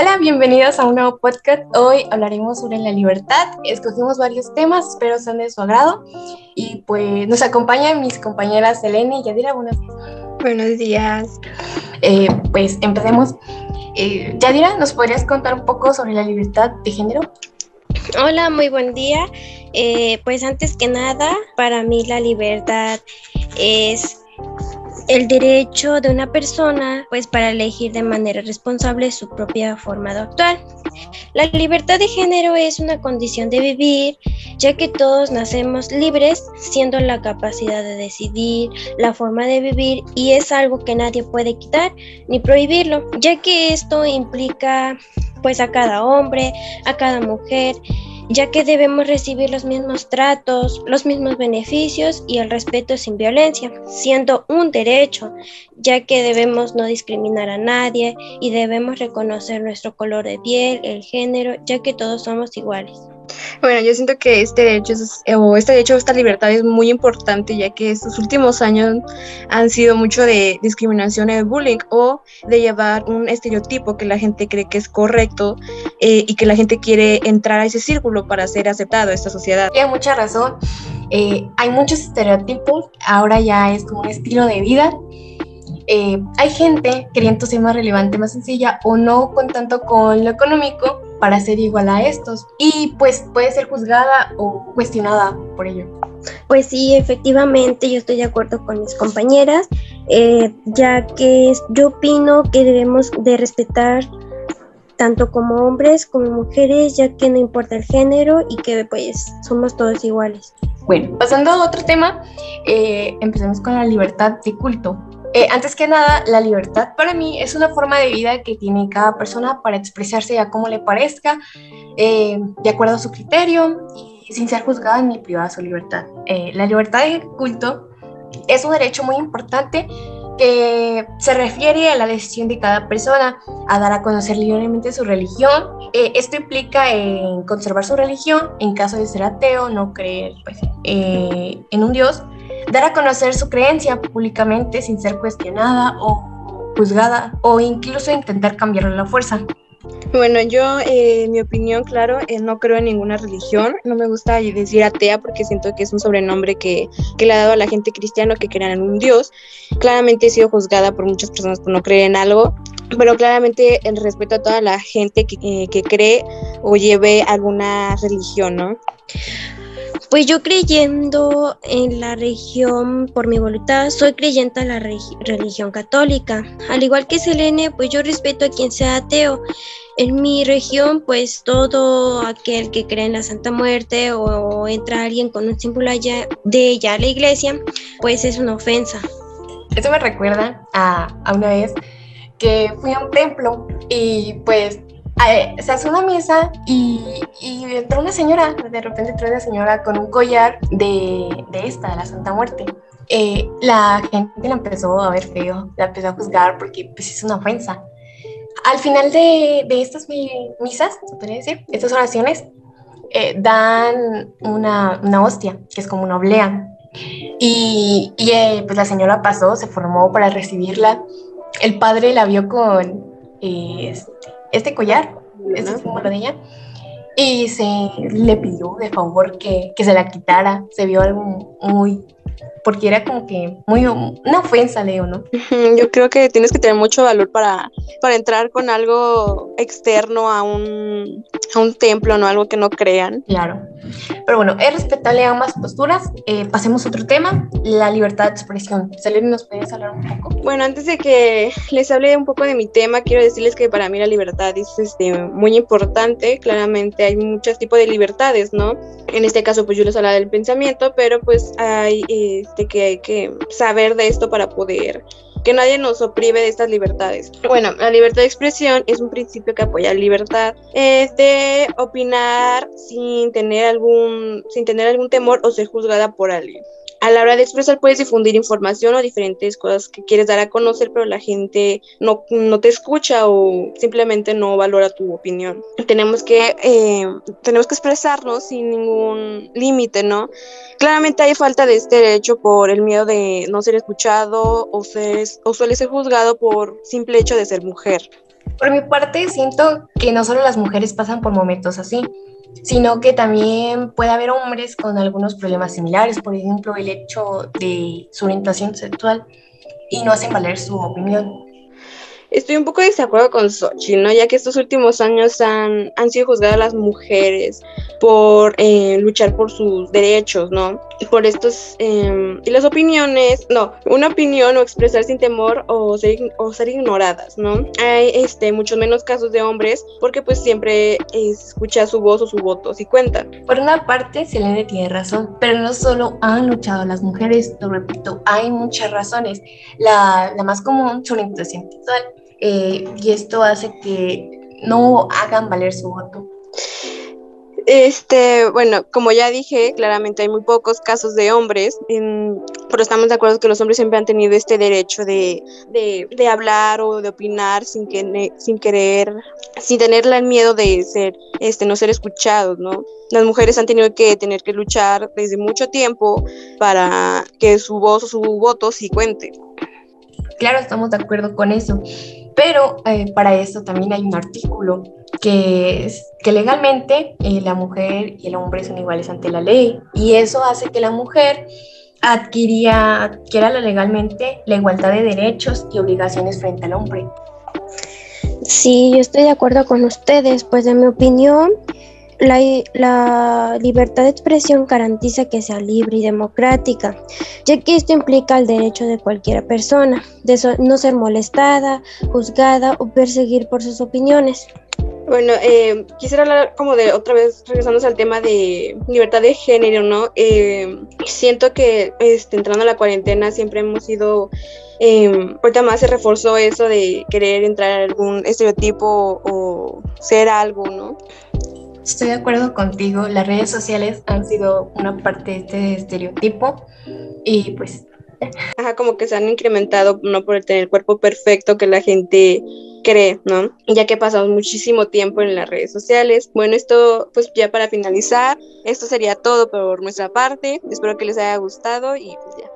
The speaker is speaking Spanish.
Hola, bienvenidos a un nuevo podcast. Hoy hablaremos sobre la libertad. Escogimos varios temas, espero sean de su agrado. Y pues nos acompañan mis compañeras Selene y Yadira. Buenos días. Buenos días. Eh, pues empecemos. Eh, Yadira, ¿nos podrías contar un poco sobre la libertad de género? Hola, muy buen día. Eh, pues antes que nada, para mí la libertad es el derecho de una persona pues para elegir de manera responsable su propia forma de actuar. La libertad de género es una condición de vivir, ya que todos nacemos libres, siendo la capacidad de decidir la forma de vivir y es algo que nadie puede quitar ni prohibirlo, ya que esto implica pues a cada hombre, a cada mujer ya que debemos recibir los mismos tratos, los mismos beneficios y el respeto sin violencia, siendo un derecho, ya que debemos no discriminar a nadie y debemos reconocer nuestro color de piel, el género, ya que todos somos iguales. Bueno, yo siento que este derecho, o este derecho, esta libertad es muy importante, ya que estos últimos años han sido mucho de discriminación y bullying, o de llevar un estereotipo que la gente cree que es correcto eh, y que la gente quiere entrar a ese círculo para ser aceptado en esta sociedad. Tiene mucha razón. Eh, hay muchos estereotipos, ahora ya es como un estilo de vida. Eh, hay gente queriendo ser más relevante, más sencilla o no con tanto con lo económico para ser igual a estos y pues puede ser juzgada o cuestionada por ello. Pues sí, efectivamente, yo estoy de acuerdo con mis compañeras, eh, ya que yo opino que debemos de respetar tanto como hombres como mujeres, ya que no importa el género y que pues somos todos iguales. Bueno, pasando a otro tema, eh, empecemos con la libertad de culto. Eh, antes que nada, la libertad para mí es una forma de vida que tiene cada persona para expresarse a como le parezca, eh, de acuerdo a su criterio y sin ser juzgada ni privada su libertad. Eh, la libertad de culto es un derecho muy importante que se refiere a la decisión de cada persona a dar a conocer libremente su religión. esto implica en conservar su religión en caso de ser ateo, no creer pues, en un Dios dar a conocer su creencia públicamente sin ser cuestionada o juzgada o incluso intentar cambiarlo a la fuerza. Bueno, yo, eh, mi opinión, claro, eh, no creo en ninguna religión. No me gusta decir atea porque siento que es un sobrenombre que, que le ha dado a la gente cristiana que crean en un Dios. Claramente he sido juzgada por muchas personas por no creer en algo, pero claramente el respeto a toda la gente que, eh, que cree o lleve alguna religión, ¿no? Pues yo creyendo en la religión por mi voluntad, soy creyente en la religión católica. Al igual que Selene, pues yo respeto a quien sea ateo. En mi región, pues todo aquel que cree en la Santa Muerte o, entra alguien con un símbolo de ella a la iglesia, pues es una ofensa. Eso me recuerda a, a una vez que fui a un templo y pues se hace una mesa y, entró una señora, de repente entró una señora con un collar de, de esta, de la Santa Muerte. Eh, la gente la empezó a ver feo, la empezó a juzgar porque pues, es una ofensa. Al final de, de estas misas, se podría decir, estas oraciones, eh, dan una, una, hostia, que es como una oblea. Y, y eh, pues la señora pasó, se formó para recibirla. El padre la vio con este, este collar, este es de ella, y se le pidió de favor que, que se la quitara. Se vio algo muy porque era como que muy una ofensa, Leo, ¿no? Yo creo que tienes que tener mucho valor para, para entrar con algo externo a un, a un templo, ¿no? Algo que no crean. Claro. Pero bueno, es respetable ambas posturas. Eh, pasemos a otro tema, la libertad de expresión. Selene, ¿nos puedes hablar un poco? Bueno, antes de que les hable un poco de mi tema, quiero decirles que para mí la libertad es este, muy importante. Claramente hay muchos tipos de libertades, ¿no? En este caso, pues yo les hablaba del pensamiento, pero pues hay... Eh, de que hay que saber de esto para poder que nadie nos oprive de estas libertades. Bueno, la libertad de expresión es un principio que apoya la libertad, es de opinar sin tener algún, sin tener algún temor o ser juzgada por alguien a la hora de expresar puedes difundir información o diferentes cosas que quieres dar a conocer, pero la gente no, no te escucha o simplemente no valora tu opinión. Tenemos que, eh, tenemos que expresarnos sin ningún límite, ¿no? Claramente hay falta de este derecho por el miedo de no ser escuchado o, ser, o suele ser juzgado por simple hecho de ser mujer. Por mi parte, siento que no solo las mujeres pasan por momentos así, sino que también puede haber hombres con algunos problemas similares, por ejemplo, el hecho de su orientación sexual y no hacen valer su opinión. Estoy un poco de desacuerdo con Sochi, ¿no? Ya que estos últimos años han, han sido juzgadas las mujeres por eh, luchar por sus derechos, ¿no? Por estos... Em, y las opiniones, no, una opinión o expresar sin temor o ser, o ser ignoradas, ¿no? Hay este, muchos menos casos de hombres porque pues siempre se escucha su voz o su voto, si cuentan. Por una parte, Selene tiene razón, pero no solo han luchado las mujeres, lo repito, hay muchas razones. La, la más común, su orientación sexual eh, y esto hace que no hagan valer su voto. Este, bueno, como ya dije, claramente hay muy pocos casos de hombres, pero estamos de acuerdo que los hombres siempre han tenido este derecho de, de, hablar o de opinar sin, que, sin querer, sin tener el miedo de ser, este, no ser escuchados, ¿no? Las mujeres han tenido que tener que luchar desde mucho tiempo para que su voz o su voto sí cuente. Claro, estamos de acuerdo con eso. Pero eh, para eso también hay un artículo que es que legalmente eh, la mujer y el hombre son iguales ante la ley y eso hace que la mujer adquiría, adquiera legalmente la igualdad de derechos y obligaciones frente al hombre. Sí, yo estoy de acuerdo con ustedes, pues en mi opinión la, libertad de expresión garantiza que sea libre y democrática, ya que esto implica el derecho de cualquier persona de no ser molestada, juzgada o perseguir por sus opiniones. Bueno, eh, quisiera hablar como de otra vez, regresando al tema de libertad de género, ¿no? Eh, siento que este, entrando a la cuarentena siempre hemos sido, eh, ahorita más se reforzó eso de querer entrar a algún estereotipo o ser algo, ¿no? Estoy de acuerdo contigo, las redes sociales han sido una parte de este estereotipo y pues... Ajá, como que se han incrementado, no por tener el cuerpo perfecto que la gente cree, ¿no? Ya que pasamos muchísimo tiempo en las redes sociales. Bueno, esto pues ya para finalizar, esto sería todo por nuestra parte. Espero que les haya gustado y pues ya.